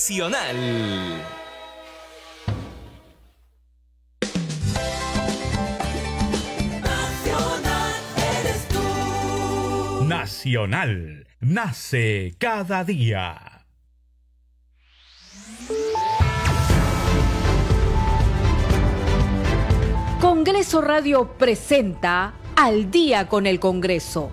Nacional. Nacional. Nace cada día. Congreso Radio presenta Al día con el Congreso.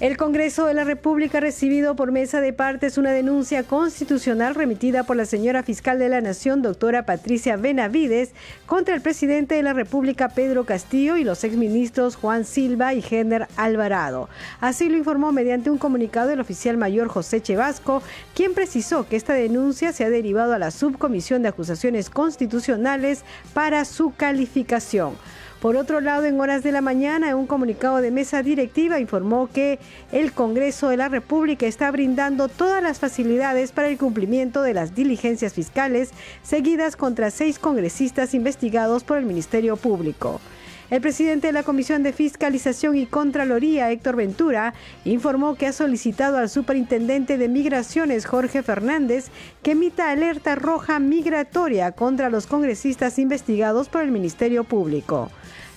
El Congreso de la República ha recibido por mesa de partes una denuncia constitucional remitida por la señora fiscal de la Nación, doctora Patricia Benavides, contra el presidente de la República, Pedro Castillo, y los exministros Juan Silva y Jenner Alvarado. Así lo informó mediante un comunicado el oficial mayor José Chevasco, quien precisó que esta denuncia se ha derivado a la Subcomisión de Acusaciones Constitucionales para su calificación. Por otro lado, en horas de la mañana, un comunicado de mesa directiva informó que el Congreso de la República está brindando todas las facilidades para el cumplimiento de las diligencias fiscales seguidas contra seis congresistas investigados por el Ministerio Público. El presidente de la Comisión de Fiscalización y Contraloría, Héctor Ventura, informó que ha solicitado al superintendente de Migraciones, Jorge Fernández, que emita alerta roja migratoria contra los congresistas investigados por el Ministerio Público.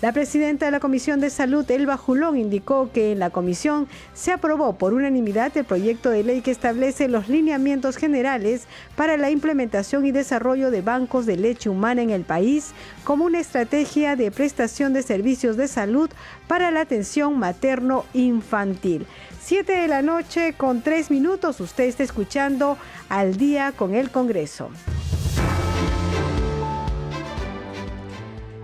La presidenta de la Comisión de Salud, Elba Julón, indicó que en la comisión se aprobó por unanimidad el proyecto de ley que establece los lineamientos generales para la implementación y desarrollo de bancos de leche humana en el país como una estrategia de prestación de servicios de salud para la atención materno-infantil. Siete de la noche con tres minutos, usted está escuchando al día con el Congreso.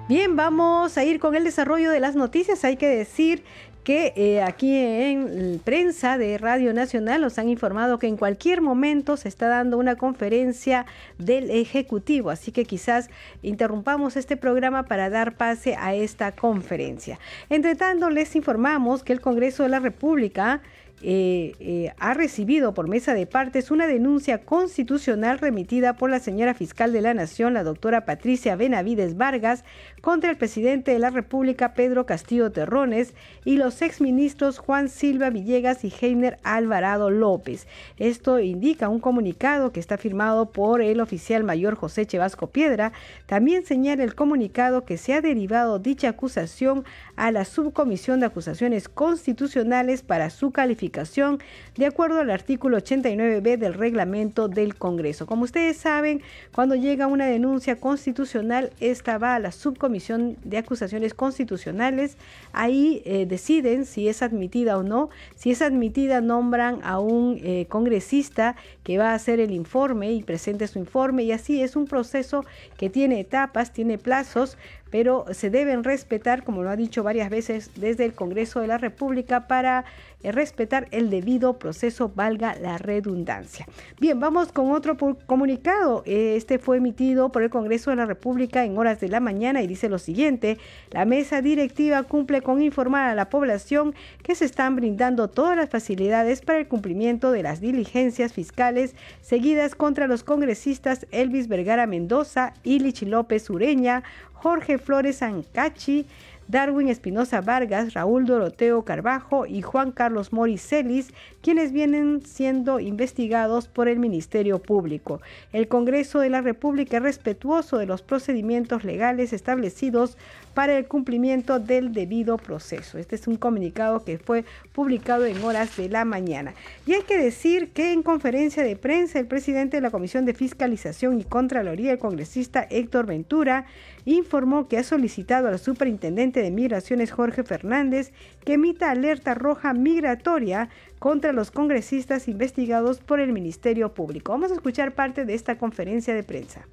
Bien, vamos a ir con el desarrollo de las noticias. Hay que decir que eh, aquí en prensa de Radio Nacional nos han informado que en cualquier momento se está dando una conferencia del Ejecutivo, así que quizás interrumpamos este programa para dar pase a esta conferencia. Entre tanto, les informamos que el Congreso de la República eh, eh, ha recibido por mesa de partes una denuncia constitucional remitida por la señora fiscal de la Nación, la doctora Patricia Benavides Vargas, contra el presidente de la República, Pedro Castillo Terrones, y los exministros Juan Silva Villegas y Heiner Alvarado López. Esto indica un comunicado que está firmado por el oficial mayor José Chevasco Piedra. También señala el comunicado que se ha derivado dicha acusación a la Subcomisión de Acusaciones Constitucionales para su calificación, de acuerdo al artículo 89b del reglamento del Congreso. Como ustedes saben, cuando llega una denuncia constitucional, esta va a la Subcomisión de Acusaciones Constitucionales. Ahí eh, deciden si es admitida o no. Si es admitida, nombran a un eh, congresista que va a hacer el informe y presente su informe. Y así es un proceso que tiene etapas, tiene plazos pero se deben respetar, como lo ha dicho varias veces desde el Congreso de la República, para eh, respetar el debido proceso, valga la redundancia. Bien, vamos con otro comunicado. Este fue emitido por el Congreso de la República en horas de la mañana y dice lo siguiente, la mesa directiva cumple con informar a la población que se están brindando todas las facilidades para el cumplimiento de las diligencias fiscales seguidas contra los congresistas Elvis Vergara Mendoza y Lichi López Ureña, Jorge Flores Ancachi, Darwin Espinosa Vargas, Raúl Doroteo Carbajo y Juan Carlos Moricelis, quienes vienen siendo investigados por el Ministerio Público. El Congreso de la República es respetuoso de los procedimientos legales establecidos para el cumplimiento del debido proceso. Este es un comunicado que fue publicado en horas de la mañana. Y hay que decir que en conferencia de prensa el presidente de la Comisión de Fiscalización y Contraloría, el congresista Héctor Ventura, informó que ha solicitado al superintendente de Migraciones Jorge Fernández que emita alerta roja migratoria contra los congresistas investigados por el Ministerio Público. Vamos a escuchar parte de esta conferencia de prensa.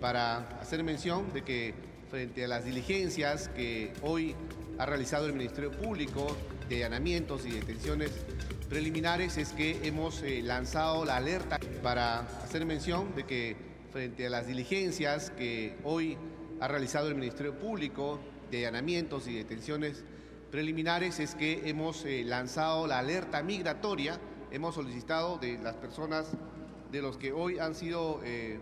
Para hacer mención de que frente a las diligencias que hoy ha realizado el Ministerio Público de allanamientos y detenciones preliminares es que hemos eh, lanzado la alerta para hacer mención de que frente a las diligencias que hoy ha realizado el Ministerio Público de allanamientos y detenciones preliminares es que hemos eh, lanzado la alerta migratoria, hemos solicitado de las personas de los que hoy han sido eh,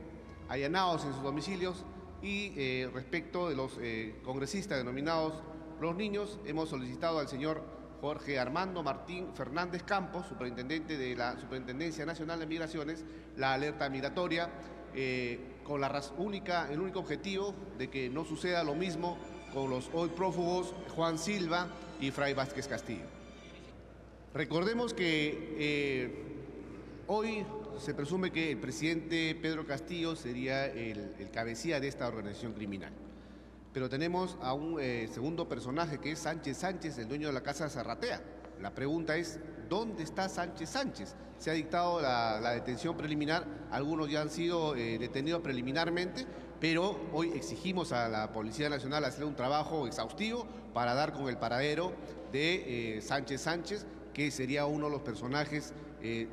allanados en sus domicilios y eh, respecto de los congresistas denominados los niños, hemos solicitado al señor Jorge Armando Martín Fernández Campos, superintendente de la Superintendencia Nacional de Migraciones, la alerta migratoria, con la única, el único objetivo de que no suceda lo mismo con los hoy prófugos Juan Silva y Fray Vázquez Castillo. Recordemos que eh, hoy se presume que el presidente Pedro Castillo sería el, cabecilla de esta organización criminal. Pero tenemos a un eh, segundo personaje que es Sánchez Sánchez, el dueño de la Casa Zarratea. La pregunta es, ¿dónde está Sánchez Sánchez? Se ha dictado la, detención preliminar, algunos ya han sido eh, detenidos preliminarmente, pero hoy exigimos a la Policía Nacional hacer un trabajo exhaustivo para dar con el paradero de eh, Sánchez Sánchez, que sería uno de los personajes eh,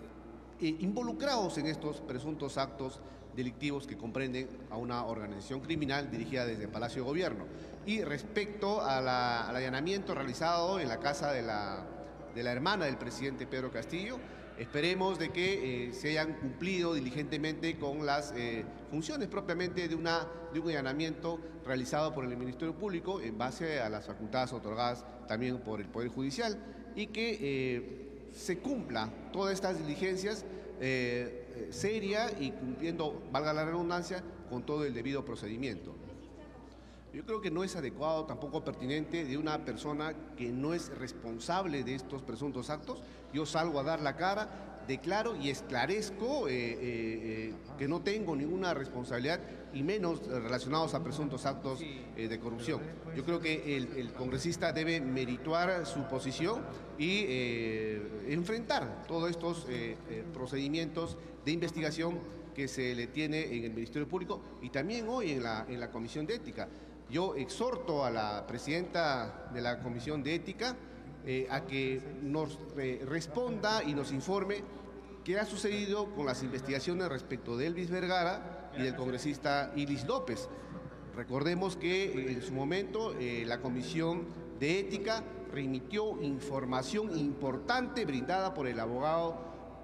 involucrados en estos presuntos actos delictivos que comprenden a una organización criminal dirigida desde el Palacio de Gobierno. Y respecto al allanamiento realizado en la casa de la, de la hermana del presidente Pedro Castillo, Esperemos de que eh, se hayan cumplido diligentemente con las eh, funciones propiamente de, una, de un allanamiento realizado por el Ministerio Público en base a las facultades otorgadas también por el Poder Judicial y que eh, se cumpla todas estas diligencias seria y cumpliendo, valga la redundancia, con todo el debido procedimiento. Yo creo que no es adecuado, tampoco pertinente de una persona que no es responsable de estos presuntos actos. Yo salgo a dar la cara, declaro y esclarezco eh, eh, eh, que no tengo ninguna responsabilidad y menos relacionados a presuntos actos de corrupción. Yo creo que el, congresista debe merituar su posición y enfrentar todos estos procedimientos de investigación que se le tiene en el Ministerio Público y también hoy en la, en la Comisión de Ética. Yo exhorto a la presidenta de la Comisión de Ética eh, a que nos eh, responda y nos informe qué ha sucedido con las investigaciones respecto de Elvis Vergara y del congresista Ilis López. Recordemos que eh, en su momento la Comisión de Ética remitió información importante brindada por el abogado,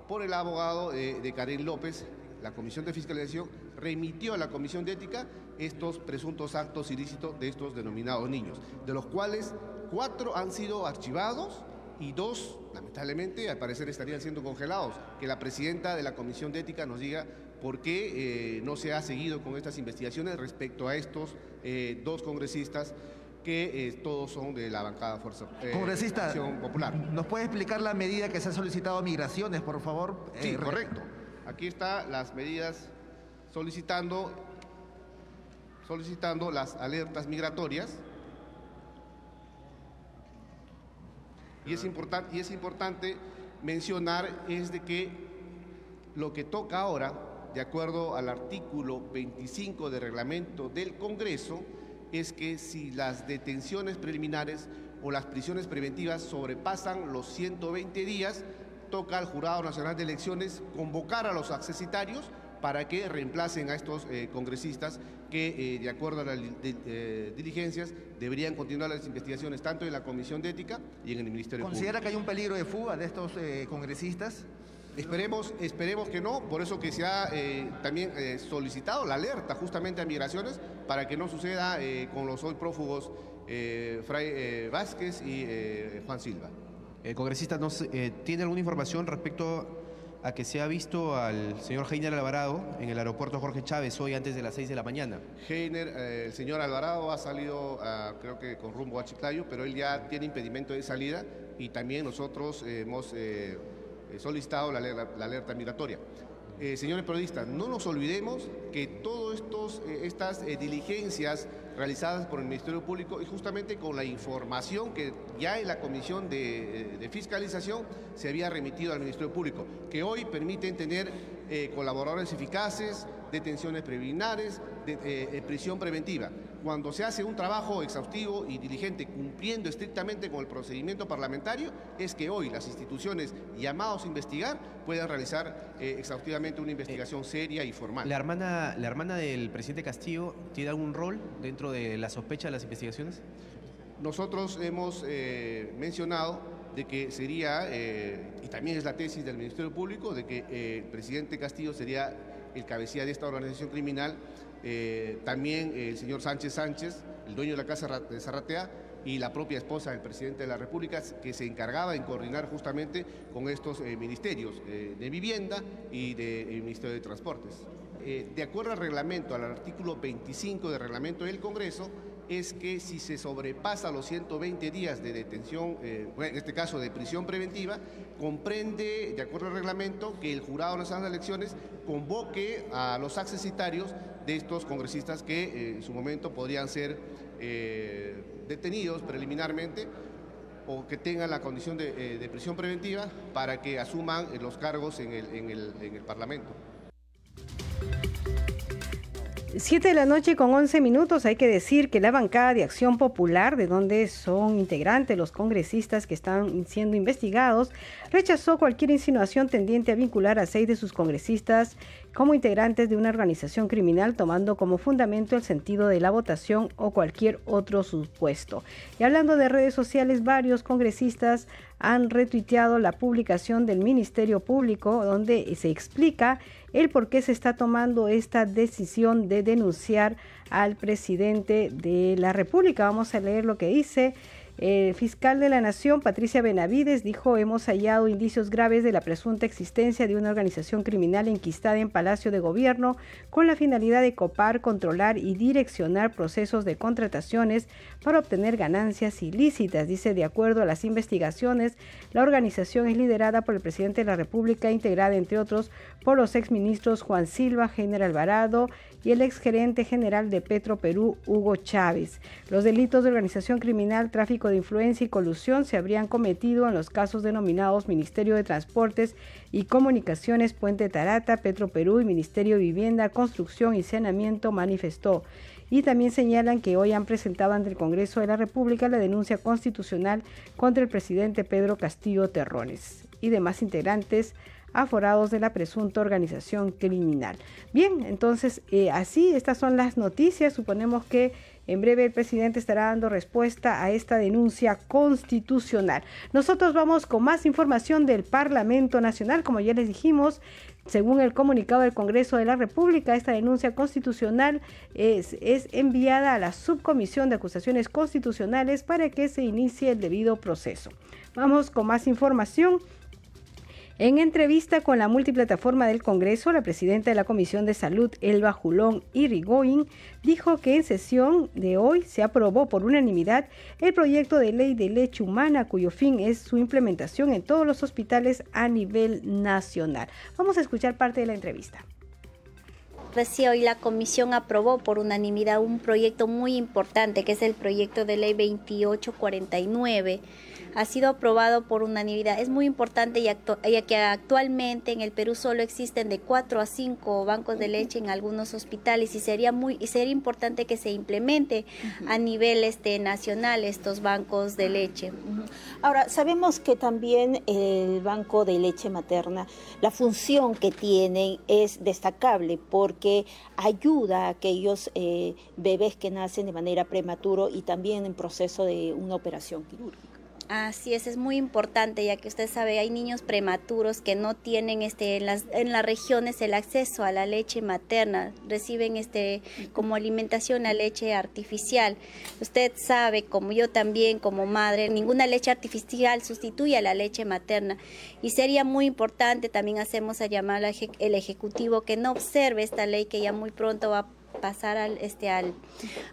por el abogado de Karen López la Comisión de Fiscalización remitió a la Comisión de Ética estos presuntos actos ilícitos de estos denominados niños, de los cuales cuatro han sido archivados y dos, lamentablemente, al parecer estarían siendo congelados. Que la presidenta de la Comisión de Ética nos diga por qué eh, no se ha seguido con estas investigaciones respecto a estos eh, dos congresistas que eh, todos son de la bancada Fuerza Congresista, Popular. ¿Nos puede explicar la medida que se ha solicitado a Migraciones, por favor? Sí, correcto. Aquí están las medidas solicitando, solicitando las alertas migratorias. Y es, importante, mencionar es de que lo que toca ahora, de acuerdo al artículo 25 del reglamento del Congreso, es que si las detenciones preliminares o las prisiones preventivas sobrepasan los 120 días, toca al Jurado Nacional de Elecciones convocar a los accesitarios para que reemplacen a estos eh, congresistas que, eh, de acuerdo a las eh, diligencias, deberían continuar las investigaciones tanto en la Comisión de Ética y en el Ministerio ¿Considera que hay un peligro de fuga de estos congresistas? Esperemos, esperemos que no, por eso que se ha también solicitado la alerta justamente a migraciones para que no suceda con los hoy prófugos Fray Vázquez y Juan Silva. El congresista no, tiene alguna información respecto a que se ha visto al señor Heiner Alvarado en el aeropuerto Jorge Chávez hoy antes de las 6 de la mañana. Heiner, eh, el señor Alvarado ha salido, creo que con rumbo a Chiclayo, pero él ya tiene impedimento de salida y también nosotros hemos eh, solicitado la, alerta migratoria. Eh, señores periodistas, no nos olvidemos que todas eh, estas eh, diligencias realizadas por el Ministerio Público y justamente con la información que ya en la Comisión de, Fiscalización se había remitido al Ministerio Público, que hoy permiten tener colaboradores eficaces, detenciones preliminares, de, prisión preventiva. cuando se hace un trabajo exhaustivo y diligente cumpliendo estrictamente con el procedimiento parlamentario, es que hoy las instituciones llamados a investigar puedan realizar eh, exhaustivamente una investigación seria y formal. ¿La hermana, ¿La hermana del presidente Castillo tiene algún rol dentro de la sospecha de las investigaciones? Nosotros hemos eh, mencionado de que sería, eh, y también es la tesis del Ministerio Público, de que el presidente Castillo sería el cabecilla de esta organización criminal eh, también el señor Sánchez Sánchez, el dueño de la casa de Zarratea, y la propia esposa del presidente de la República, que se encargaba en coordinar justamente con estos eh, ministerios eh, de vivienda y del Ministerio de Transportes. de acuerdo al reglamento, al artículo 25 del reglamento del Congreso, es que si se sobrepasa los 120 días de detención, en este caso de prisión preventiva, comprende, de acuerdo al reglamento, que el Jurado Nacional de Elecciones convoque a los accesitarios de estos congresistas que eh, en su momento podrían ser eh, detenidos preliminarmente o que tengan la condición de, eh, prisión preventiva para que asuman los cargos en el Parlamento. Siete de la noche con 11 minutos. Hay que decir que la bancada de Acción Popular, de donde son integrantes los congresistas que están siendo investigados, rechazó cualquier insinuación tendiente a vincular a seis de sus congresistas como integrantes de una organización criminal, tomando como fundamento el sentido de la votación o cualquier otro supuesto. Y hablando de redes sociales, varios congresistas han retuiteado la publicación del Ministerio Público, donde se explica el por qué se está tomando esta decisión de denunciar al presidente de la República. Vamos a leer lo que dice. El fiscal de la Nación, Patricia Benavides, dijo, hemos hallado indicios graves de la presunta existencia de una organización criminal enquistada en Palacio de Gobierno con la finalidad de copar, controlar y direccionar procesos de contrataciones para obtener ganancias ilícitas. Dice, de acuerdo a las investigaciones, la organización es liderada por el presidente de la República, integrada, entre otros, por los exministros Juan Silva, General Alvarado y el exgerente general de Petro Perú, Hugo Chávez. Los delitos de organización criminal, de influencia y colusión se habrían cometido en los casos denominados Ministerio de Transportes y Comunicaciones, Puente Tarata, Petro Perú y Ministerio de Vivienda, Construcción y Saneamiento, manifestó y también señalan que hoy han presentado ante el Congreso de la República la denuncia constitucional contra el presidente Pedro Castillo Terrones y demás integrantes aforados de la presunta organización criminal. Bien, entonces eh, así estas son las noticias. Suponemos que en breve el presidente estará dando respuesta a esta denuncia constitucional. Nosotros vamos con más información del Parlamento Nacional. Como ya les dijimos, según el comunicado del Congreso de la República, esta denuncia constitucional es, es, enviada a la Subcomisión de Acusaciones Constitucionales para que se inicie el debido proceso. Vamos con más información. En entrevista con la multiplataforma del Congreso, la presidenta de la Comisión de Salud, Elba Julón Irigoyen, dijo que en sesión de hoy se aprobó por unanimidad el proyecto de ley de leche humana, cuyo fin es su implementación en todos los hospitales a nivel nacional. Vamos a escuchar parte de la entrevista. Recién hoy la comisión aprobó por unanimidad un proyecto muy importante, que es el proyecto de ley 2849 ha sido aprobado por unanimidad. Es muy importante ya, que actualmente en el Perú solo existen de 4 a 5 bancos de leche en algunos hospitales y sería muy y sería importante que se implemente a nivel este, nacional estos bancos de leche. Ahora, sabemos que también el banco de leche materna, la función que tienen es destacable porque ayuda a aquellos eh, bebés que nacen de manera prematuro y también en proceso de una operación quirúrgica. Así es, es muy importante, ya que usted sabe, hay niños prematuros que no tienen este, en, las, en las regiones el acceso a la leche materna, reciben este, como alimentación la leche artificial. Usted sabe, como yo también, como madre, ninguna leche artificial sustituye a la leche materna. Y sería muy importante, también hacemos a llamar al Ejecutivo que no observe esta ley que ya muy pronto va a pasar al, este, al,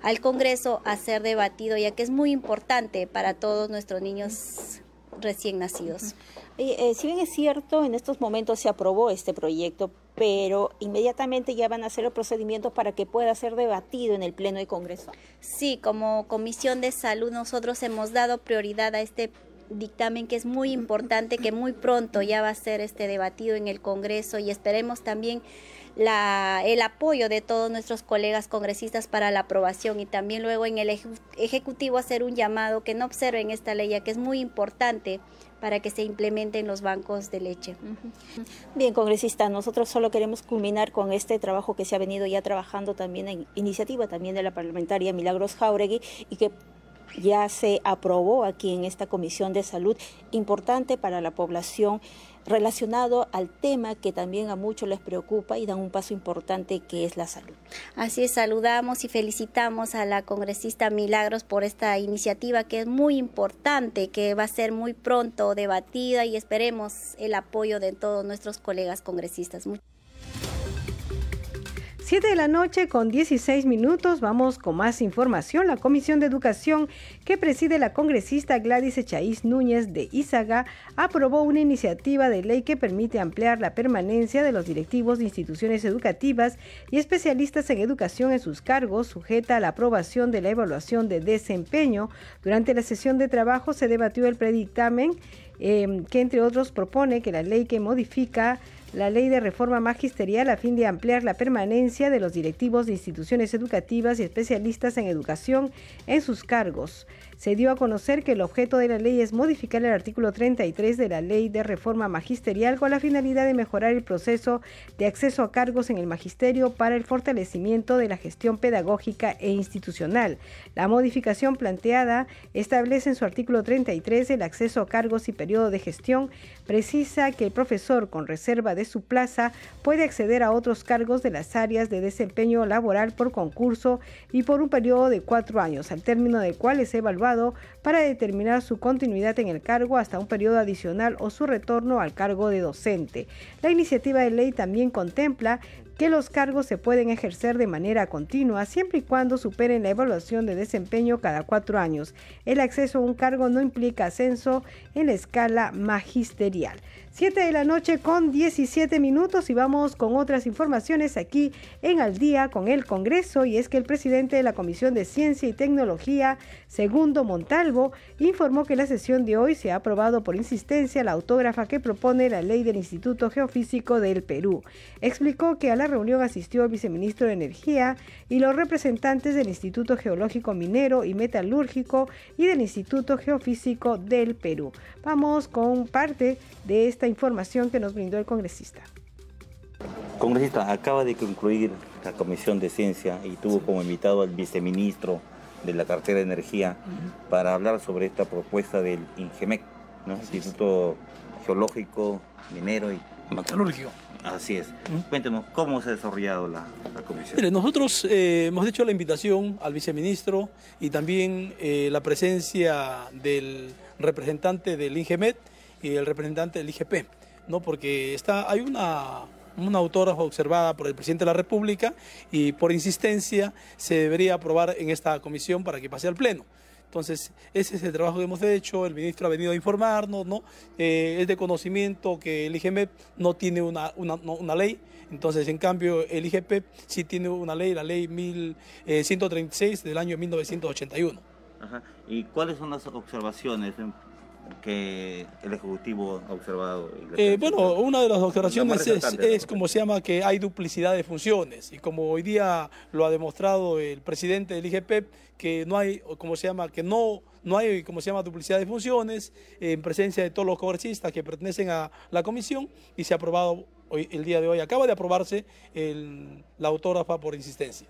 al Congreso a ser debatido, ya que es muy importante para todos nuestros niños recién nacidos. Eh, si bien es cierto, en estos momentos se aprobó este proyecto, pero inmediatamente ya van a hacer el procedimiento para que pueda ser debatido en el Pleno de Congreso. Sí, como Comisión de Salud nosotros hemos dado prioridad a este dictamen que es muy importante, que muy pronto ya va a ser este debatido en el Congreso y esperemos también la, el apoyo de todos nuestros colegas congresistas para la aprobación y también luego en el Ejecutivo hacer un llamado que no observen esta ley, ya que es muy importante para que se implementen los bancos de leche. Bien, congresista, nosotros solo queremos culminar con este trabajo que se ha venido ya trabajando también en iniciativa también de la parlamentaria Milagros Jauregui y que ya se aprobó aquí en esta Comisión de Salud, importante para la población relacionado al tema que también a muchos les preocupa y dan un paso importante que es la salud. Así es, saludamos y felicitamos a la congresista Milagros por esta iniciativa que es muy importante, que va a ser muy pronto debatida y esperemos el apoyo de todos nuestros colegas congresistas. 7 de la noche con 16 minutos vamos con más información. La Comisión de Educación que preside la congresista Gladys Echaíz Núñez de Izaga aprobó una iniciativa de ley que permite ampliar la permanencia de los directivos de instituciones educativas y especialistas en educación en sus cargos, sujeta a la aprobación de la evaluación de desempeño. Durante la sesión de trabajo se debatió el predictamen eh, que entre otros propone que la ley que modifica la ley de reforma magisterial a fin de ampliar la permanencia de los directivos de instituciones educativas y especialistas en educación en sus cargos se dio a conocer que el objeto de la ley es modificar el artículo 33 de la Ley de Reforma Magisterial con la finalidad de mejorar el proceso de acceso a cargos en el magisterio para el fortalecimiento de la gestión pedagógica e institucional. La modificación planteada establece en su artículo 33 el acceso a cargos y periodo de gestión, precisa que el profesor con reserva de su plaza puede acceder a otros cargos de las áreas de desempeño laboral por concurso y por un periodo de cuatro años, al término del cual es evaluado para determinar su continuidad en el cargo hasta un periodo adicional o su retorno al cargo de docente. La iniciativa de ley también contempla que los cargos se pueden ejercer de manera continua siempre y cuando superen la evaluación de desempeño cada cuatro años. El acceso a un cargo no implica ascenso en la escala magisterial. 7 de la noche con 17 minutos y vamos con otras informaciones aquí en Al día con el Congreso y es que el presidente de la Comisión de Ciencia y Tecnología, Segundo Montalvo, informó que la sesión de hoy se ha aprobado por insistencia la autógrafa que propone la ley del Instituto Geofísico del Perú. Explicó que a la reunión asistió el viceministro de Energía y los representantes del Instituto Geológico Minero y Metalúrgico y del Instituto Geofísico del Perú. Vamos con parte de esta información que nos brindó el congresista. Congresista, acaba de concluir la Comisión de Ciencia y tuvo como invitado al viceministro de la cartera de Energía para hablar sobre esta propuesta del INGEMEC, Instituto Geológico, Minero y Metalúrgico. Así es. Cuéntenos, ¿cómo se ha desarrollado la, comisión? nosotros eh, hemos hecho la invitación al viceministro y también eh, la presencia del representante del INGEMET y el representante del IGP, ¿no? porque está, hay una, una autógrafa observada por el presidente de la República y por insistencia se debería aprobar en esta comisión para que pase al Pleno. Entonces, ese es el trabajo que hemos hecho, el ministro ha venido a informarnos, ¿no? Eh, es de conocimiento que el IGP no tiene una, una, ley, entonces, en cambio, el IGP sí tiene una ley, la ley 1136 eh, del año 1981. Ajá. ¿Y cuáles son las observaciones que el Ejecutivo ha observado? Eh, bueno, una de las observaciones es, como se llama que hay duplicidad de funciones y como hoy día lo ha demostrado el presidente del IGP, que no hay, como se llama, que no, no hay, como se llama, duplicidad de funciones en presencia de todos los congresistas que pertenecen a la comisión y se ha aprobado hoy, el día de hoy, acaba de aprobarse la autógrafa por insistencia.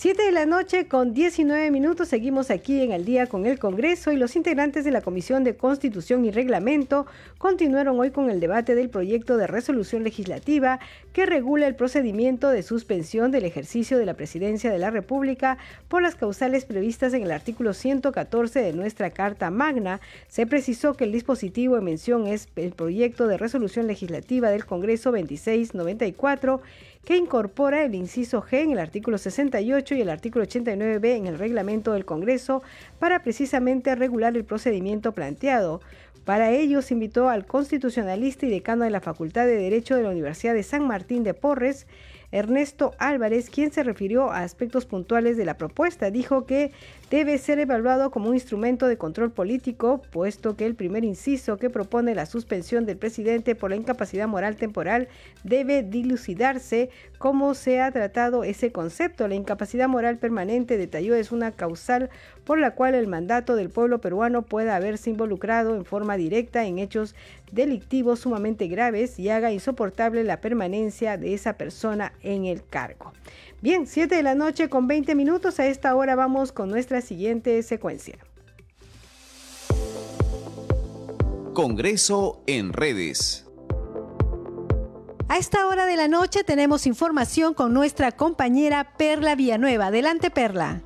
7 de la noche con 19 minutos seguimos aquí en el día con el Congreso y los integrantes de la Comisión de Constitución y Reglamento continuaron hoy con el debate del proyecto de resolución legislativa que regula el procedimiento de suspensión del ejercicio de la presidencia de la República por las causales previstas en el artículo 114 de nuestra Carta Magna. Se precisó que el dispositivo en mención es el proyecto de resolución legislativa del Congreso 2694 que incorpora el inciso G en el artículo 68 y el artículo 89b en el reglamento del Congreso para precisamente regular el procedimiento planteado. Para ello se invitó al constitucionalista y decano de la Facultad de Derecho de la Universidad de San Martín de Porres, Ernesto Álvarez, quien se refirió a aspectos puntuales de la propuesta. Dijo que debe ser evaluado como un instrumento de control político, puesto que el primer inciso que propone la suspensión del presidente por la incapacidad moral temporal debe dilucidarse cómo se ha tratado ese concepto. La incapacidad moral permanente, detalló, es una causal por la cual el mandato del pueblo peruano pueda haberse involucrado en forma directa en hechos delictivos sumamente graves y haga insoportable la permanencia de esa persona en el cargo. Bien, 7 de la noche con 20 minutos. A esta hora vamos con nuestra siguiente secuencia. Congreso en redes. A esta hora de la noche tenemos información con nuestra compañera Perla Villanueva. Adelante, Perla.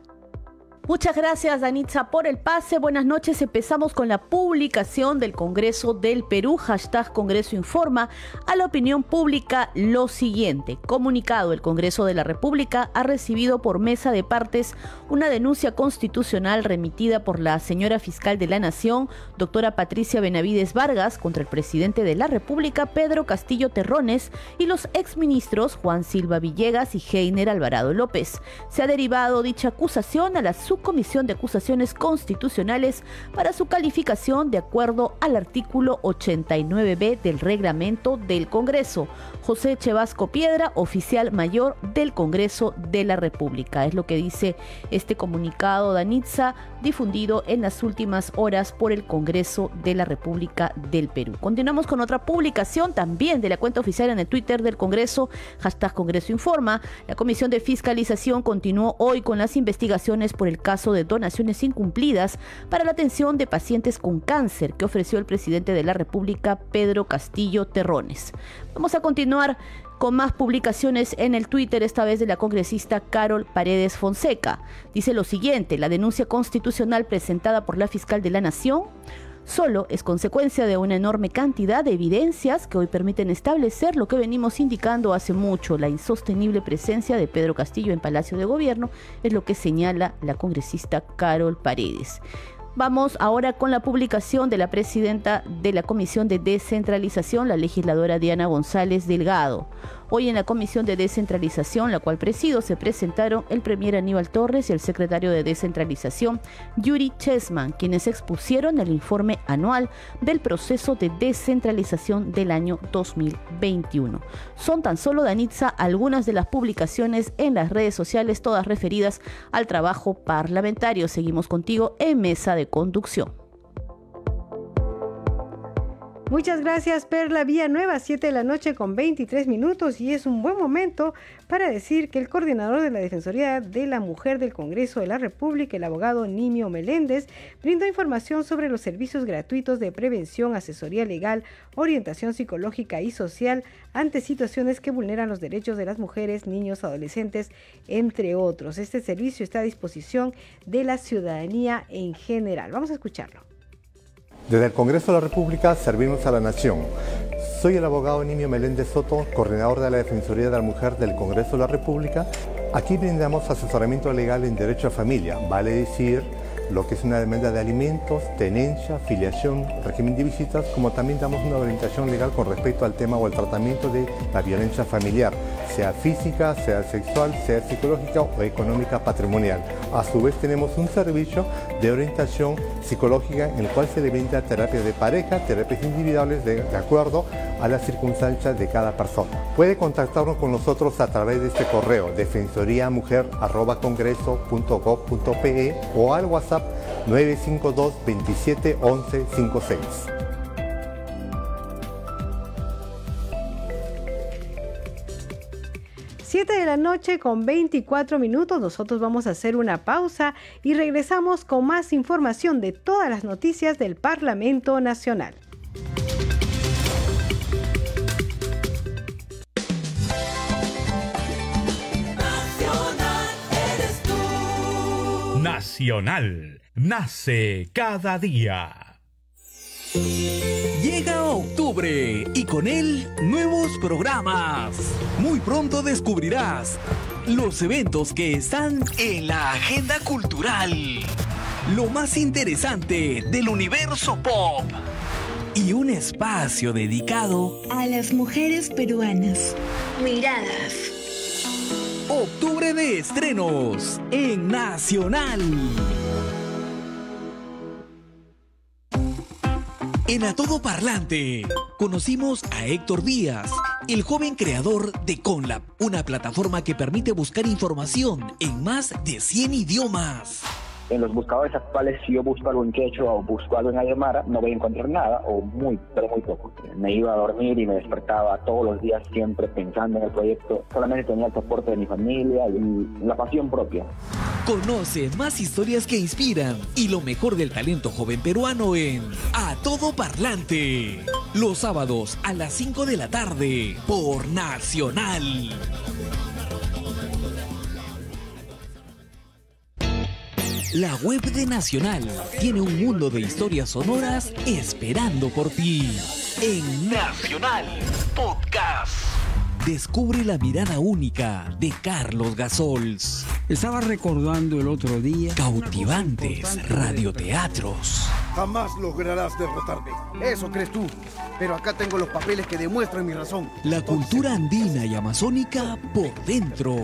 Muchas gracias, Danitza, por el pase. Buenas noches. Empezamos con la publicación del Congreso del Perú, hashtag Congreso Informa, a la opinión pública lo siguiente. Comunicado, el Congreso de la República ha recibido por mesa de partes una denuncia constitucional remitida por la señora fiscal de la Nación, doctora Patricia Benavides Vargas, contra el presidente de la República, Pedro Castillo Terrones, y los exministros Juan Silva Villegas y Heiner Alvarado López. Se ha derivado dicha acusación a la Comisión de Acusaciones Constitucionales para su calificación de acuerdo al artículo 89b del reglamento del Congreso. José Chevasco Piedra, oficial mayor del Congreso de la República. Es lo que dice este comunicado Danitza difundido en las últimas horas por el Congreso de la República del Perú. Continuamos con otra publicación también de la cuenta oficial en el Twitter del Congreso, hashtag Congreso Informa. La Comisión de Fiscalización continuó hoy con las investigaciones por el caso de donaciones incumplidas para la atención de pacientes con cáncer que ofreció el presidente de la República, Pedro Castillo Terrones. Vamos a continuar con más publicaciones en el Twitter, esta vez de la congresista Carol Paredes Fonseca. Dice lo siguiente, la denuncia constitucional presentada por la fiscal de la Nación solo es consecuencia de una enorme cantidad de evidencias que hoy permiten establecer lo que venimos indicando hace mucho, la insostenible presencia de Pedro Castillo en Palacio de Gobierno, es lo que señala la congresista Carol Paredes. Vamos ahora con la publicación de la presidenta de la Comisión de Descentralización, la legisladora Diana González Delgado. Hoy en la Comisión de Descentralización, la cual presido, se presentaron el Premier Aníbal Torres y el secretario de Descentralización, Yuri Chesman, quienes expusieron el informe anual del proceso de descentralización del año 2021. Son tan solo, Danitza, algunas de las publicaciones en las redes sociales, todas referidas al trabajo parlamentario. Seguimos contigo en mesa de conducción. Muchas gracias Perla Vía Nueva, 7 de la noche con 23 minutos y es un buen momento para decir que el coordinador de la Defensoría de la Mujer del Congreso de la República, el abogado Nimio Meléndez, brindó información sobre los servicios gratuitos de prevención, asesoría legal, orientación psicológica y social ante situaciones que vulneran los derechos de las mujeres, niños, adolescentes, entre otros. Este servicio está a disposición de la ciudadanía en general. Vamos a escucharlo. Desde el Congreso de la República servimos a la Nación. Soy el abogado Nimio Meléndez Soto, coordinador de la Defensoría de la Mujer del Congreso de la República. Aquí brindamos asesoramiento legal en derecho a familia, vale decir lo que es una demanda de alimentos, tenencia, filiación, régimen de visitas, como también damos una orientación legal con respecto al tema o al tratamiento de la violencia familiar, sea física, sea sexual, sea psicológica o económica patrimonial. A su vez tenemos un servicio de orientación psicológica en el cual se le brinda terapia de pareja, terapias individuales de, de acuerdo a las circunstancias de cada persona. Puede contactarnos con nosotros a través de este correo defensoriamujer.congreso.gov.pe o al WhatsApp 952 27 11 56. Siete de la noche con 24 minutos. Nosotros vamos a hacer una pausa y regresamos con más información de todas las noticias del Parlamento Nacional. Nacional. Nace cada día. Octubre y con él nuevos programas. Muy pronto descubrirás los eventos que están en la agenda cultural. Lo más interesante del universo pop. Y un espacio dedicado a las mujeres peruanas. Miradas Octubre de estrenos en Nacional. En A Todo Parlante, conocimos a Héctor Díaz, el joven creador de Conlab, una plataforma que permite buscar información en más de 100 idiomas en los buscadores actuales, si yo busco algo en quechua o busco algo en aymara, no voy a encontrar nada o muy, pero muy poco. Me iba a dormir y me despertaba todos los días siempre pensando en el proyecto. Solamente tenía el soporte de mi familia y la pasión propia. Conoce más historias que inspiran y lo mejor del talento joven peruano en A Todo Parlante. Los sábados a las 5 de la tarde por Nacional. La web de Nacional tiene un mundo de historias sonoras esperando por ti. En Nacional Podcast. Descubre la mirada única de Carlos Gasols. Estaba recordando el otro día. Cautivantes radioteatros. Jamás lograrás derrotarme. Eso crees tú. Pero acá tengo los papeles que demuestran mi razón. La cultura andina y amazónica por dentro.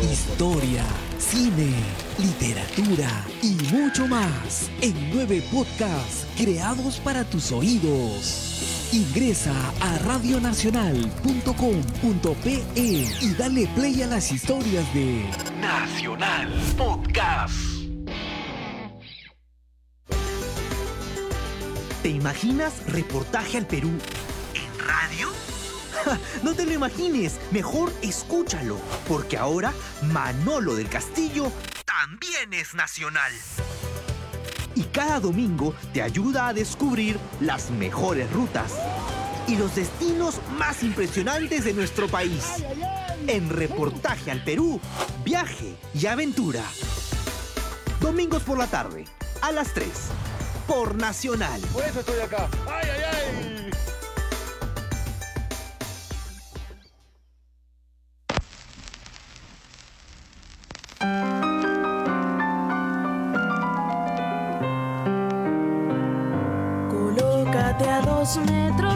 Historia, cine, literatura y mucho más en nueve podcasts creados para tus oídos. Ingresa a radionacional.com.pe y dale play a las historias de Nacional Podcast. ¿Te imaginas reportaje al Perú en radio? no te lo imagines, mejor escúchalo, porque ahora Manolo del Castillo también es nacional. Y cada domingo te ayuda a descubrir las mejores rutas y los destinos más impresionantes de nuestro país. En Reportaje al Perú, viaje y aventura. Domingos por la tarde, a las 3, por Nacional. Por eso estoy acá. ¡Ay, ay, ay! Colócate a dos metros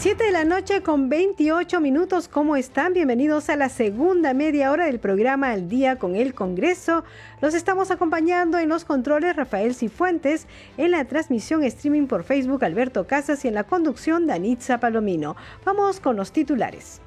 Siete de la noche con 28 minutos, ¿cómo están? Bienvenidos a la segunda media hora del programa Al Día con el Congreso. Los estamos acompañando en los controles Rafael Cifuentes, en la transmisión streaming por Facebook Alberto Casas y en la conducción Danitza Palomino. Vamos con los titulares.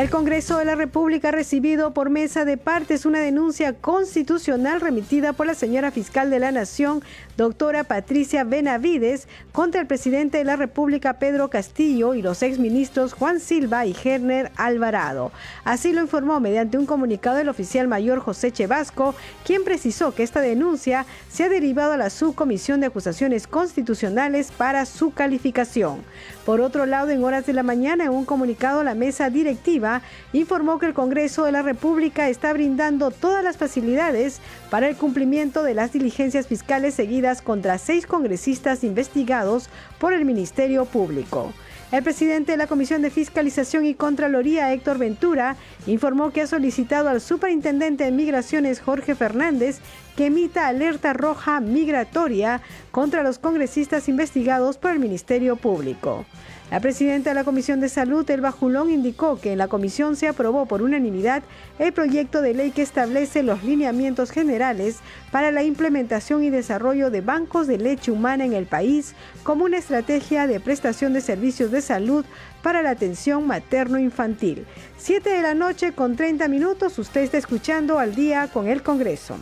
El Congreso de la República ha recibido por mesa de partes una denuncia constitucional remitida por la señora fiscal de la Nación, doctora Patricia Benavides, contra el presidente de la República, Pedro Castillo, y los exministros Juan Silva y Gerner Alvarado. Así lo informó mediante un comunicado el oficial mayor José Chevasco, quien precisó que esta denuncia se ha derivado a la Subcomisión de Acusaciones Constitucionales para su calificación. Por otro lado, en horas de la mañana, en un comunicado, la mesa directiva informó que el Congreso de la República está brindando todas las facilidades para el cumplimiento de las diligencias fiscales seguidas contra seis congresistas investigados por el Ministerio Público. El presidente de la Comisión de Fiscalización y Contraloría, Héctor Ventura, informó que ha solicitado al superintendente de Migraciones, Jorge Fernández, que emita alerta roja migratoria contra los congresistas investigados por el Ministerio Público. La presidenta de la Comisión de Salud, Elba Julón, indicó que en la comisión se aprobó por unanimidad el proyecto de ley que establece los lineamientos generales para la implementación y desarrollo de bancos de leche humana en el país como una estrategia de prestación de servicios de salud para la atención materno-infantil. 7 de la noche con 30 minutos, usted está escuchando al día con el Congreso.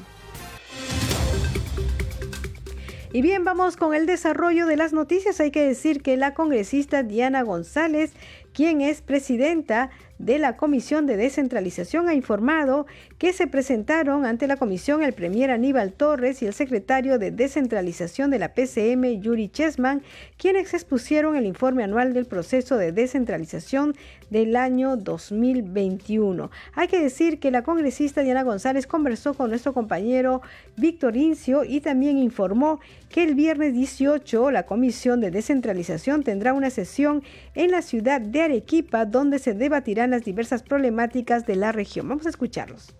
Y bien, vamos con el desarrollo de las noticias. Hay que decir que la congresista Diana González, quien es presidenta de la Comisión de Descentralización ha informado que se presentaron ante la comisión el premier Aníbal Torres y el secretario de Descentralización de la PCM, Yuri Chesman, quienes expusieron el informe anual del proceso de descentralización del año 2021. Hay que decir que la congresista Diana González conversó con nuestro compañero Víctor Incio y también informó que el viernes 18 la Comisión de Descentralización tendrá una sesión en la ciudad de Arequipa donde se debatirán las diversas problemáticas de la región. Vamos a escucharlos.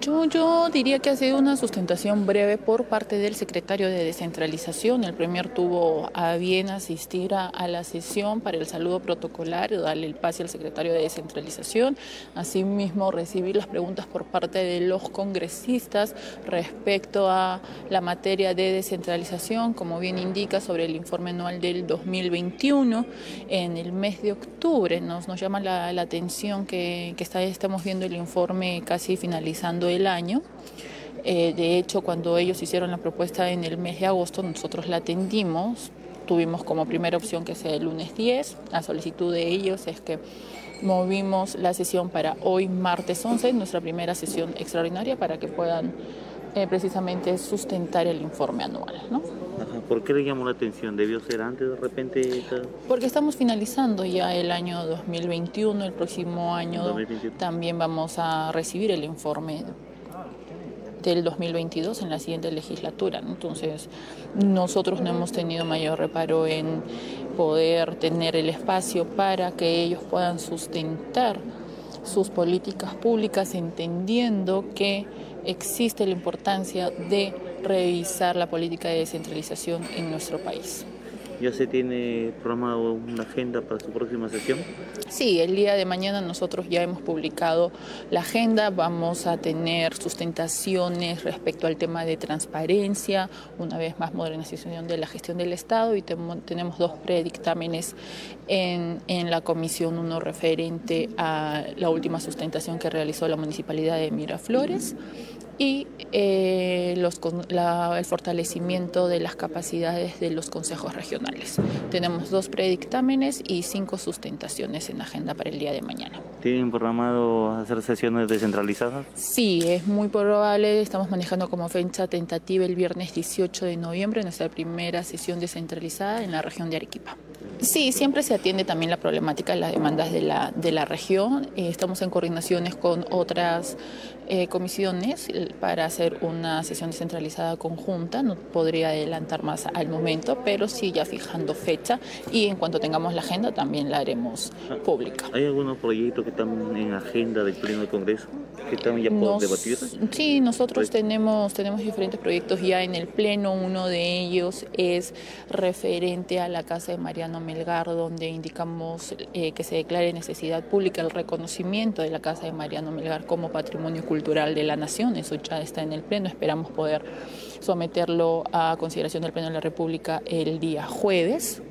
Yo, yo diría que ha sido una sustentación breve por parte del secretario de descentralización. El Premier tuvo a bien asistir a, la sesión para el saludo protocolar y darle el pase al secretario de descentralización. Asimismo, recibir las preguntas por parte de los congresistas respecto a la materia de descentralización, como bien indica sobre el informe anual del 2021. En el mes de octubre nos, nos llama la, atención que, que está, estamos viendo el informe casi finalizando el año. Eh, de hecho, cuando ellos hicieron la propuesta en el mes de agosto, nosotros la atendimos. Tuvimos como primera opción que sea el lunes 10. La solicitud de ellos es que movimos la sesión para hoy, martes 11, nuestra primera sesión extraordinaria, para que puedan eh, precisamente sustentar el informe anual. ¿no? ¿Por qué le llamó la atención? ¿Debió ser antes de repente? Porque estamos finalizando ya el año 2021, el próximo año también vamos a recibir el informe del 2022 en la siguiente legislatura. Entonces, nosotros no hemos tenido mayor reparo en poder tener el espacio para que ellos puedan sustentar sus políticas públicas entendiendo que existe la importancia de revisar la política de descentralización en nuestro país. ¿Ya se tiene programado una agenda para su próxima sesión? Sí, el día de mañana nosotros ya hemos publicado la agenda, vamos a tener sustentaciones respecto al tema de transparencia, una vez más modernización de la gestión del Estado y tenemos dos predictámenes en, en la comisión, uno referente a la última sustentación que realizó la Municipalidad de Miraflores y eh, los, el fortalecimiento de las capacidades de los consejos regionales. Tenemos dos predictámenes y cinco sustentaciones en agenda para el día de mañana. ¿Tienen programado hacer sesiones descentralizadas? Sí, es muy probable. Estamos manejando como fecha tentativa el viernes 18 de noviembre nuestra primera sesión descentralizada en la región de Arequipa. Sí, siempre se atiende también la problemática de las demandas de la, de la región. Eh, estamos en coordinaciones con otras eh, comisiones para hacer una sesión descentralizada conjunta. No podría adelantar más al momento, pero sí ya fijando fecha y en cuanto tengamos la agenda también la haremos pública. ¿Hay algunos proyectos que están en agenda del Pleno del Congreso que están ya por debatir? Sí, nosotros tenemos, tenemos diferentes proyectos ya en el Pleno. Uno de ellos es referente a la Casa de Mariano Melgar, donde indicamos eh, que se declare necesidad pública el reconocimiento de la Casa de Mariano Melgar como patrimonio cultural Cultural de la Nación. Eso ya está en el Pleno. Esperamos poder someterlo a consideración del Pleno de la República el día jueves.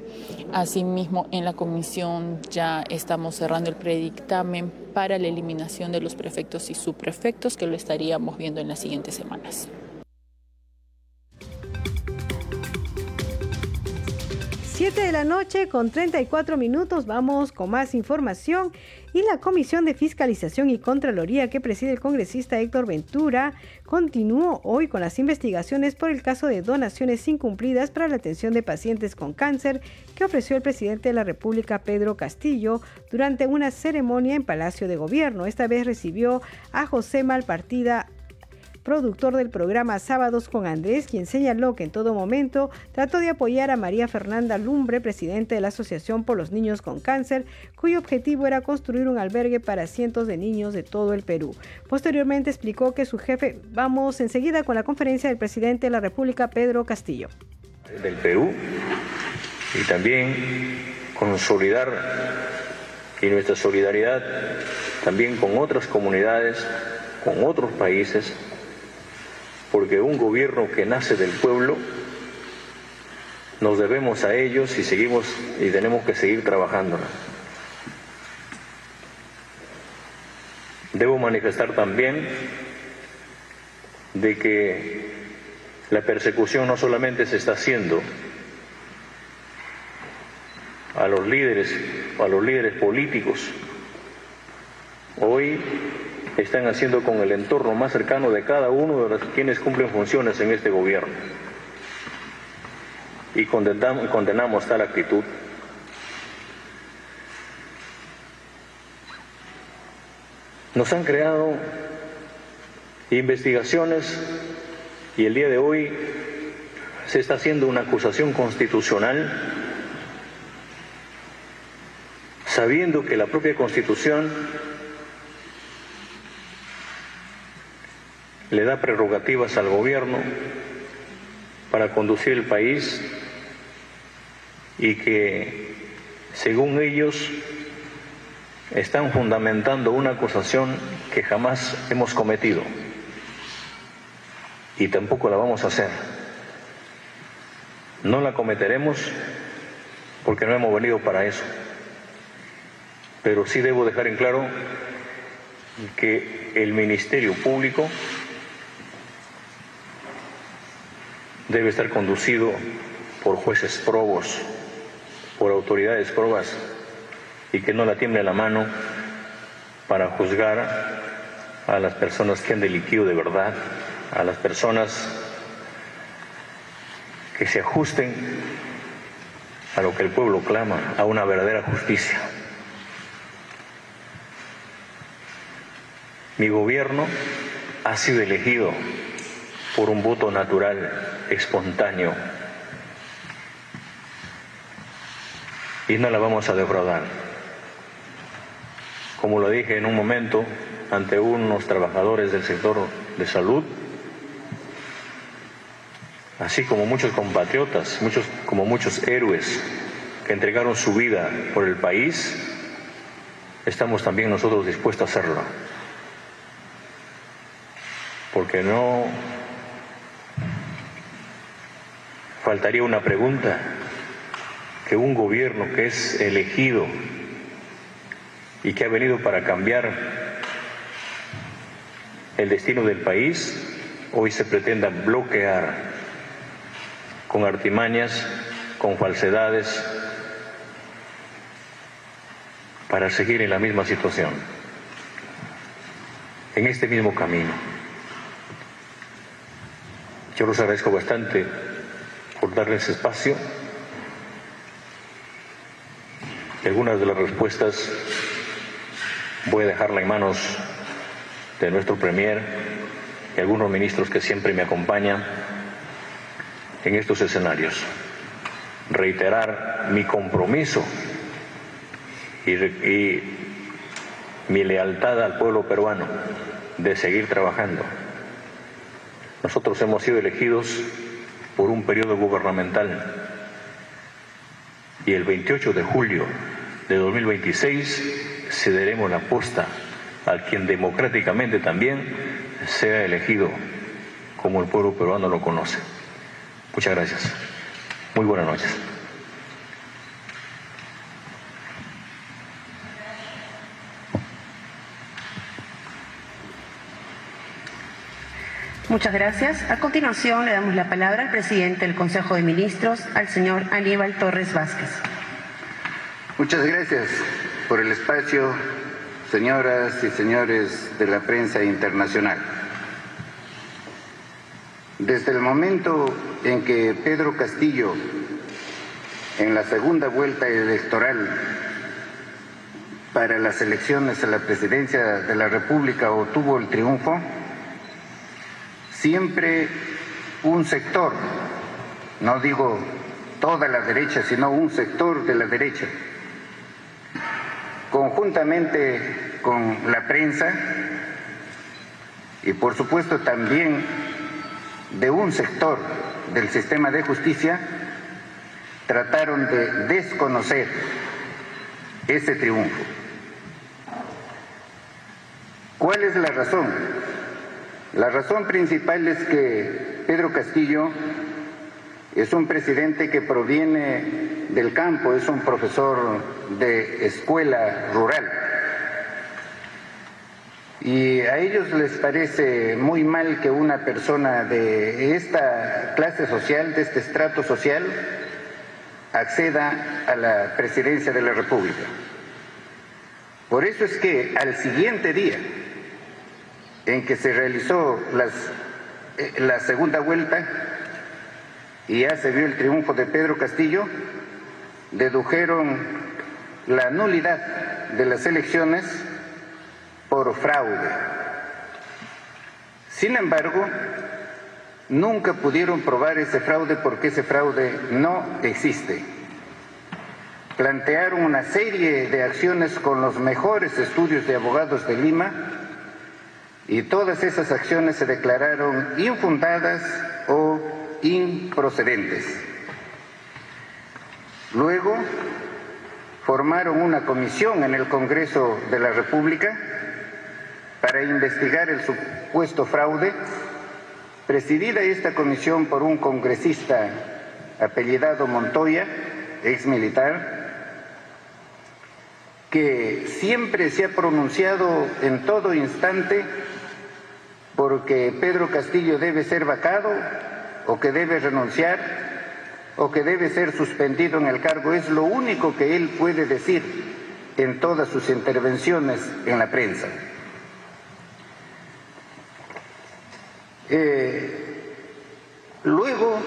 Asimismo, en la comisión ya estamos cerrando el predictamen para la eliminación de los prefectos y subprefectos, que lo estaríamos viendo en las siguientes semanas. 7 de la noche con 34 minutos vamos con más información y la Comisión de Fiscalización y Contraloría que preside el congresista Héctor Ventura continuó hoy con las investigaciones por el caso de donaciones incumplidas para la atención de pacientes con cáncer que ofreció el presidente de la República Pedro Castillo durante una ceremonia en Palacio de Gobierno. Esta vez recibió a José Malpartida productor del programa Sábados con Andrés, quien señaló que en todo momento trató de apoyar a María Fernanda Lumbre, presidente de la Asociación por los Niños con Cáncer, cuyo objetivo era construir un albergue para cientos de niños de todo el Perú. Posteriormente explicó que su jefe, vamos enseguida con la conferencia del presidente de la República, Pedro Castillo. Del Perú y también consolidar y nuestra solidaridad también con otras comunidades, con otros países, porque un gobierno que nace del pueblo, nos debemos a ellos y seguimos y tenemos que seguir trabajando. Debo manifestar también de que la persecución no solamente se está haciendo a los líderes, a los líderes políticos. Hoy están haciendo con el entorno más cercano de cada uno de los quienes cumplen funciones en este gobierno. Y condenamos, tal actitud. Nos han creado investigaciones y el día de hoy se está haciendo una acusación constitucional sabiendo que la propia Constitución le da prerrogativas al gobierno para conducir el país y que, según ellos, están fundamentando una acusación que jamás hemos cometido y tampoco la vamos a hacer. No la cometeremos porque no hemos venido para eso pero sí debo dejar en claro que el Ministerio Público debe estar conducido por jueces probos, por autoridades probas y que no la tiemble la mano para juzgar a las personas que han delinquido de verdad, a las personas que se ajusten a lo que el pueblo clama, a una verdadera justicia. Mi gobierno ha sido elegido por un voto natural, espontáneo, y no la vamos a defraudar. Como lo dije en un momento ante unos trabajadores del sector de salud, así como muchos compatriotas, muchos, como muchos héroes que entregaron su vida por el país, estamos también nosotros dispuestos a hacerlo porque no faltaría una pregunta que un gobierno que es elegido y que ha venido para cambiar el destino del país, hoy se pretenda bloquear con artimañas, con falsedades, para seguir en la misma situación, en este mismo camino. Yo los agradezco bastante por darles espacio. Algunas de las respuestas voy a dejarla en manos de nuestro Premier y algunos ministros que siempre me acompañan en estos escenarios. Reiterar mi compromiso y, y mi lealtad al pueblo peruano de seguir trabajando nosotros hemos sido elegidos por un periodo gubernamental y el 28 de julio de 2026 cederemos la posta a quien democráticamente también sea elegido como el pueblo peruano lo conoce. Muchas gracias. Muy buenas noches. Muchas gracias. A continuación le damos la palabra al presidente del Consejo de Ministros, al señor Aníbal Torres Vázquez. Muchas gracias por el espacio, señoras y señores de la prensa internacional. Desde el momento en que Pedro Castillo, en la segunda vuelta electoral para las elecciones a la presidencia de la República, obtuvo el triunfo, siempre un sector, no digo toda la derecha, sino un sector de la derecha, conjuntamente con la prensa y por supuesto también de un sector del sistema de justicia, trataron de desconocer ese triunfo. ¿Cuál es la razón? La razón principal es que Pedro Castillo es un presidente que proviene del campo, es un profesor de escuela rural. Y a ellos les parece muy mal que una persona de esta clase social, de este estrato social, acceda a la presidencia de la República. Por eso es que al siguiente día en que se realizó eh, la segunda vuelta y ya se vio el triunfo de Pedro Castillo, dedujeron la nulidad de las elecciones por fraude. Sin embargo, nunca pudieron probar ese fraude porque ese fraude no existe. Plantearon una serie de acciones con los mejores estudios de abogados de Lima y todas esas acciones se declararon infundadas o improcedentes. Luego formaron una comisión en el Congreso de la República para investigar el supuesto fraude, presidida esta comisión por un congresista apellidado Montoya, ex militar, que siempre se ha pronunciado en todo instante porque Pedro Castillo debe ser vacado o que debe renunciar o que debe ser suspendido en el cargo. Es lo único que él puede decir en todas sus intervenciones en la prensa. Eh, luego,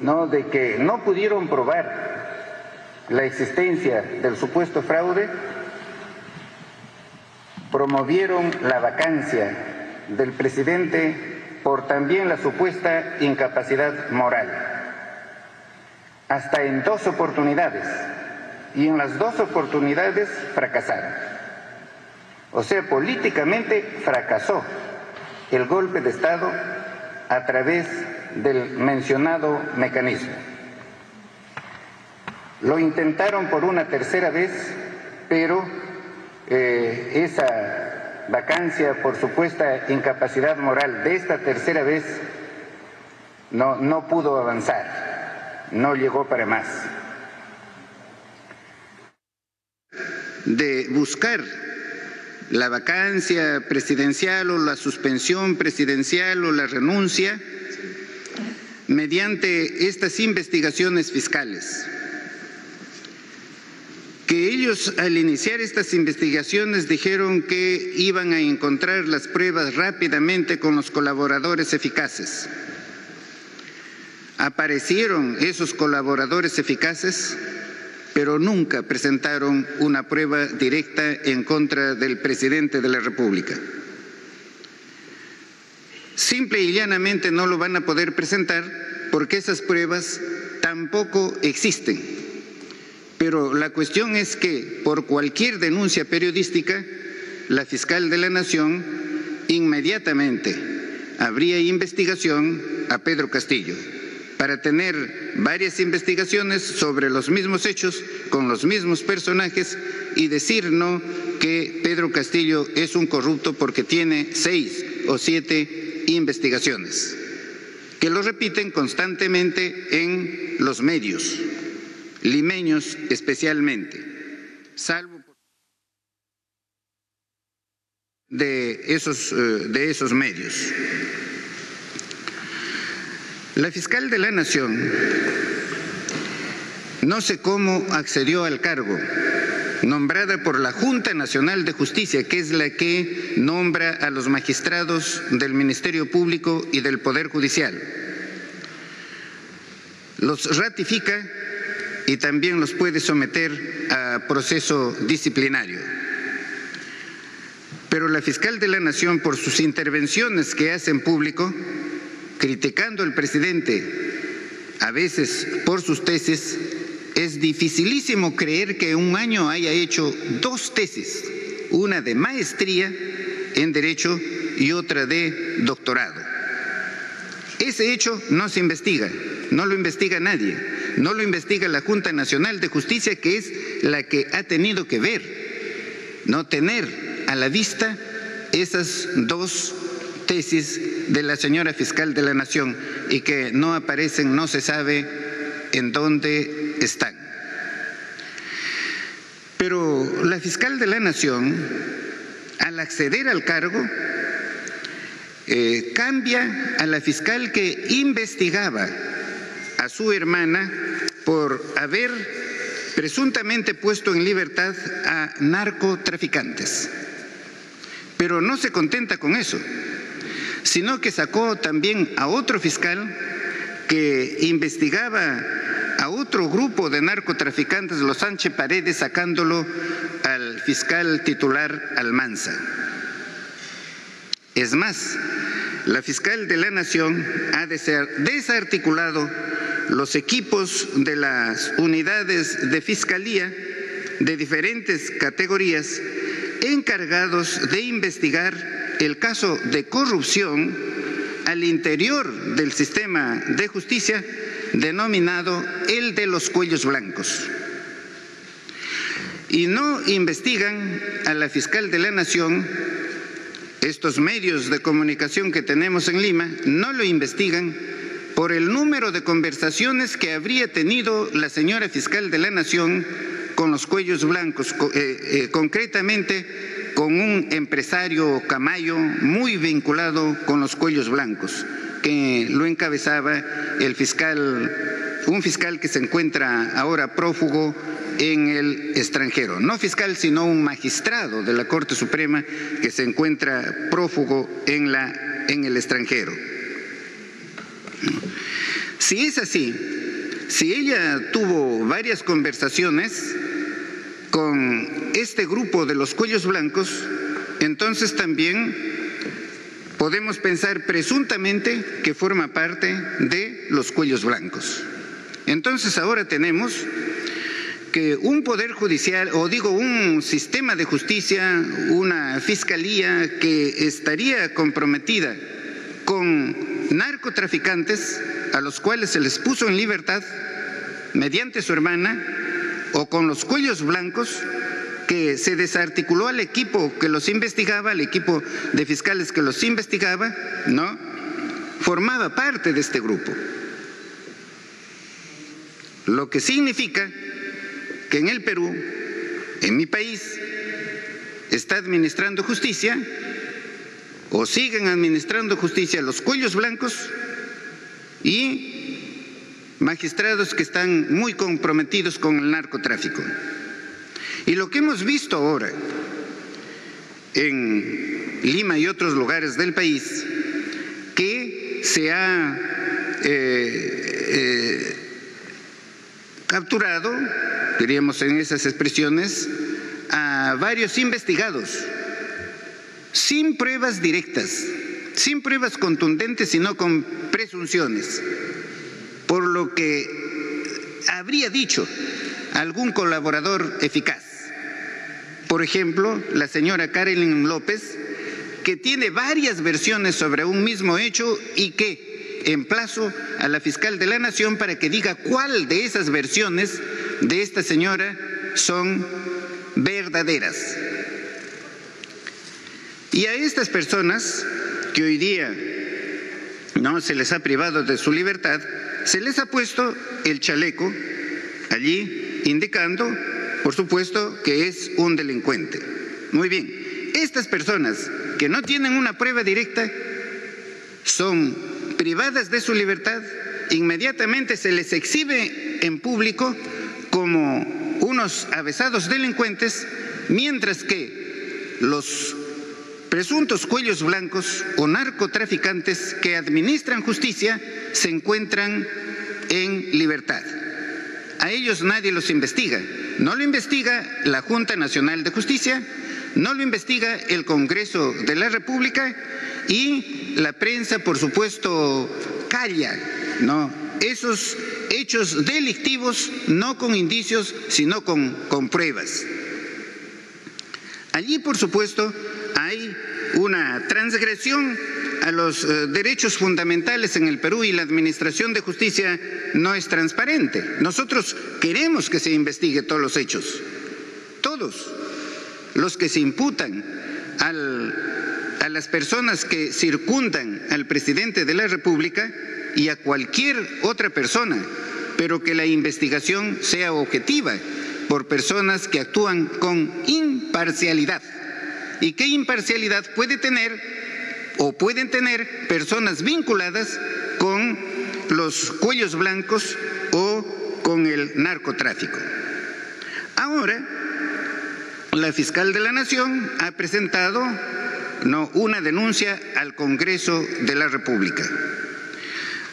¿no? de que no pudieron probar la existencia del supuesto fraude, promovieron la vacancia del presidente por también la supuesta incapacidad moral. Hasta en dos oportunidades. Y en las dos oportunidades fracasaron. O sea, políticamente fracasó el golpe de Estado a través del mencionado mecanismo. Lo intentaron por una tercera vez, pero eh, esa vacancia por supuesta incapacidad moral de esta tercera vez no, no pudo avanzar, no llegó para más. De buscar la vacancia presidencial o la suspensión presidencial o la renuncia mediante estas investigaciones fiscales. Que ellos al iniciar estas investigaciones dijeron que iban a encontrar las pruebas rápidamente con los colaboradores eficaces. Aparecieron esos colaboradores eficaces pero nunca presentaron una prueba directa en contra del presidente de la República. Simple y llanamente no lo van a poder presentar porque esas pruebas tampoco existen. Pero la cuestión es que por cualquier denuncia periodística, la fiscal de la Nación inmediatamente habría investigación a Pedro Castillo para tener varias investigaciones sobre los mismos hechos, con los mismos personajes y decirnos que Pedro Castillo es un corrupto porque tiene seis o siete investigaciones, que lo repiten constantemente en los medios, limeños especialmente, salvo de esos, eh, de esos medios. La fiscal de la Nación no sé cómo accedió al cargo, nombrada por la Junta Nacional de Justicia, que es la que nombra a los magistrados del Ministerio Público y del Poder Judicial. Los ratifica y también los puede someter a proceso disciplinario. pero la fiscal de la Nación, por sus intervenciones que hace en público, criticando al presidente, a veces por sus tesis, es dificilísimo creer que un año haya hecho dos tesis, una de maestría en Derecho y otra de doctorado. Ese hecho no se investiga, no lo investiga nadie, no lo investiga la Junta Nacional de Justicia, que es la que ha tenido que ver, no tener a la vista esas dos tesis de la señora fiscal de la Nación y que no aparecen, no se sabe en dónde están. Pero la fiscal de la Nación, al acceder al cargo, eh, cambia a la fiscal que investigaba a su hermana por haber presuntamente puesto en libertad a narcotraficantes. Pero no se contenta con eso, sino que sacó también a otro fiscal que investigaba a otro grupo de narcotraficantes, los Sánchez Paredes, sacándolo al fiscal titular Almanza. Es más, la fiscal de la Nación ha desarticulado los equipos de las unidades de fiscalía de diferentes categorías encargados de investigar el caso de corrupción al interior del sistema de justicia denominado el de los cuellos blancos. Y no investigan a la fiscal de la Nación estos medios de comunicación que tenemos en Lima no lo investigan por el número de conversaciones que habría tenido la señora fiscal de la Nación con los cuellos blancos, eh, eh, concretamente con un empresario camayo muy vinculado con los cuellos blancos, que lo encabezaba el fiscal, un fiscal que se encuentra ahora prófugo en el extranjero. No fiscal, sino un magistrado de la Corte Suprema que se encuentra prófugo en, la, en el extranjero. Si es así, si ella tuvo varias conversaciones con este grupo de los cuellos blancos, entonces también podemos pensar presuntamente que forma parte de los cuellos blancos. Entonces ahora tenemos que un poder judicial, o digo un sistema de justicia, una fiscalía que estaría comprometida con narcotraficantes a los cuales se les puso en libertad mediante su hermana, o con los cuellos blancos que se desarticuló al equipo que los investigaba, al equipo de fiscales que los investigaba, ¿no? Formaba parte de este grupo. Lo que significa que en el Perú, en mi país, está administrando justicia o siguen administrando justicia los cuellos blancos y magistrados que están muy comprometidos con el narcotráfico. Y lo que hemos visto ahora en Lima y otros lugares del país, que se ha eh, eh, capturado diríamos en esas expresiones, a varios investigados, sin pruebas directas, sin pruebas contundentes, sino con presunciones, por lo que habría dicho algún colaborador eficaz. Por ejemplo, la señora Karen López, que tiene varias versiones sobre un mismo hecho y que emplazo a la fiscal de la Nación para que diga cuál de esas versiones de esta señora son verdaderas. Y a estas personas que hoy día no se les ha privado de su libertad, se les ha puesto el chaleco allí indicando, por supuesto, que es un delincuente. Muy bien, estas personas que no tienen una prueba directa son privadas de su libertad, inmediatamente se les exhibe en público como unos avesados delincuentes, mientras que los presuntos cuellos blancos o narcotraficantes que administran justicia se encuentran en libertad. A ellos nadie los investiga. No lo investiga la Junta Nacional de Justicia, no lo investiga el Congreso de la República y la prensa, por supuesto, calla, ¿no? Esos hechos delictivos no con indicios, sino con, con pruebas. Allí, por supuesto, hay una transgresión a los eh, derechos fundamentales en el Perú y la administración de justicia no es transparente. Nosotros queremos que se investigue todos los hechos, todos los que se imputan a las personas que circundan al presidente de la República y a cualquier otra persona, pero que la investigación sea objetiva por personas que actúan con imparcialidad. ¿Y qué imparcialidad puede tener o pueden tener personas vinculadas con los cuellos blancos o con el narcotráfico? Ahora, la fiscal de la Nación ha presentado no, una denuncia al Congreso de la República.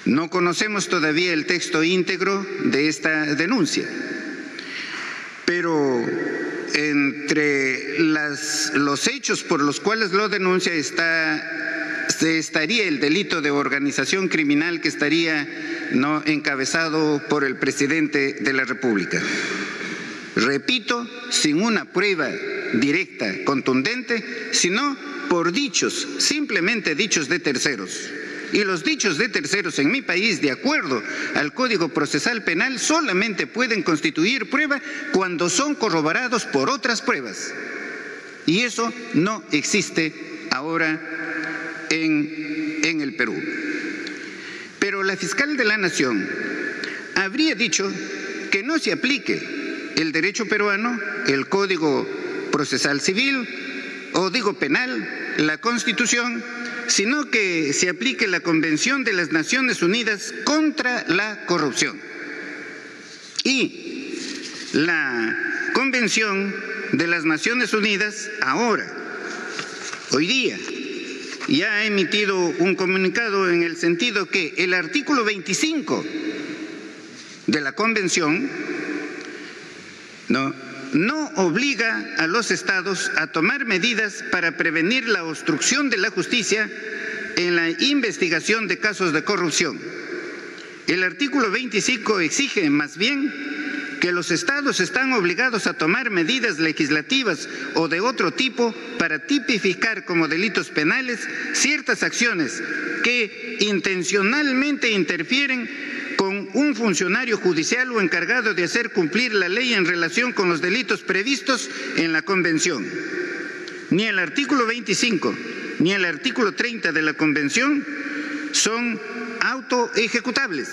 No conocemos todavía el texto íntegro de esta denuncia, pero entre las, los hechos por los cuales lo denuncia está, estaría el delito de organización criminal que estaría no encabezado por el presidente de la República. Repito, sin una prueba directa, contundente, sino por dichos, simplemente dichos de terceros. Y los dichos de terceros en mi país, de acuerdo al Código Procesal Penal, solamente pueden constituir prueba cuando son corroborados por otras pruebas. Y eso no existe ahora en, en el Perú. Pero la fiscal de la Nación habría dicho que no se aplique el derecho peruano, el Código Procesal Civil, o digo penal, la Constitución, sino que se aplique la Convención de las Naciones Unidas contra la Corrupción. Y la Convención de las Naciones Unidas ahora, hoy día, ya ha emitido un comunicado en el sentido que el artículo 25 de la Convención no, no obliga a los estados a tomar medidas para prevenir la obstrucción de la justicia en la investigación de casos de corrupción. El artículo 25 exige más bien que los estados están obligados a tomar medidas legislativas o de otro tipo para tipificar como delitos penales ciertas acciones que intencionalmente interfieren un funcionario judicial o encargado de hacer cumplir la ley en relación con los delitos previstos en la Convención. Ni el artículo 25 ni el artículo 30 de la Convención son autoejecutables,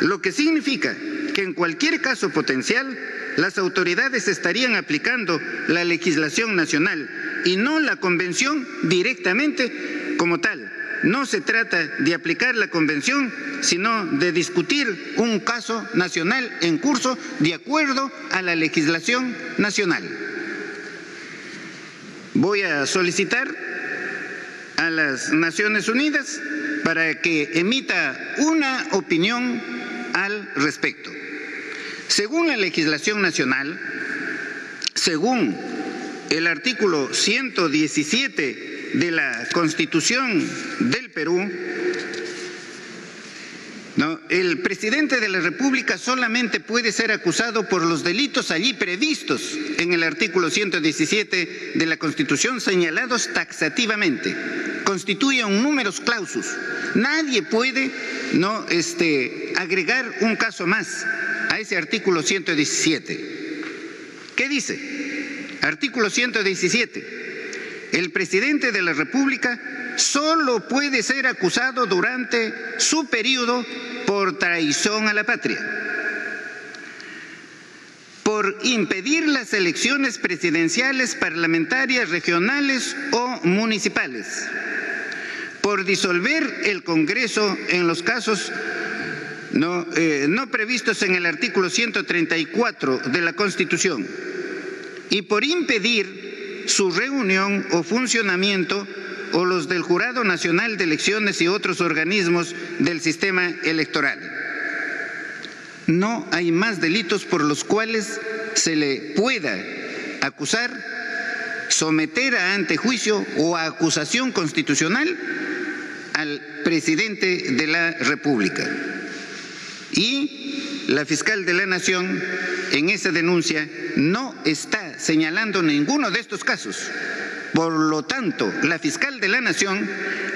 lo que significa que en cualquier caso potencial las autoridades estarían aplicando la legislación nacional y no la Convención directamente como tal. No se trata de aplicar la Convención, sino de discutir un caso nacional en curso de acuerdo a la legislación nacional. Voy a solicitar a las Naciones Unidas para que emita una opinión al respecto. Según la legislación nacional, según el artículo 117 de la Constitución del Perú, el presidente de la República solamente puede ser acusado por los delitos allí previstos en el artículo 117 de la Constitución señalados taxativamente. Constituye un números clausus. Nadie puede no este, agregar un caso más a ese artículo 117. ¿Qué dice? Artículo 117. El presidente de la República solo puede ser acusado durante su periodo por traición a la patria, por impedir las elecciones presidenciales, parlamentarias, regionales o municipales, por disolver el Congreso en los casos no, eh, no previstos en el artículo 134 de la Constitución. Y por impedir su reunión o funcionamiento o los del Jurado Nacional de Elecciones y otros organismos del sistema electoral. No hay más delitos por los cuales se le pueda acusar someter a antejuicio o acusación constitucional al presidente de la República. Y la fiscal de la Nación en esa denuncia no está señalando ninguno de estos casos. Por lo tanto, la fiscal de la Nación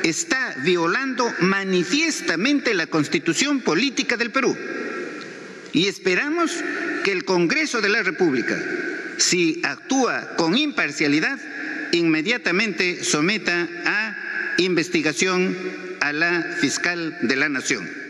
está violando manifiestamente la constitución política del Perú. Y esperamos que el Congreso de la República, si actúa con imparcialidad, inmediatamente someta a investigación a la fiscal de la Nación.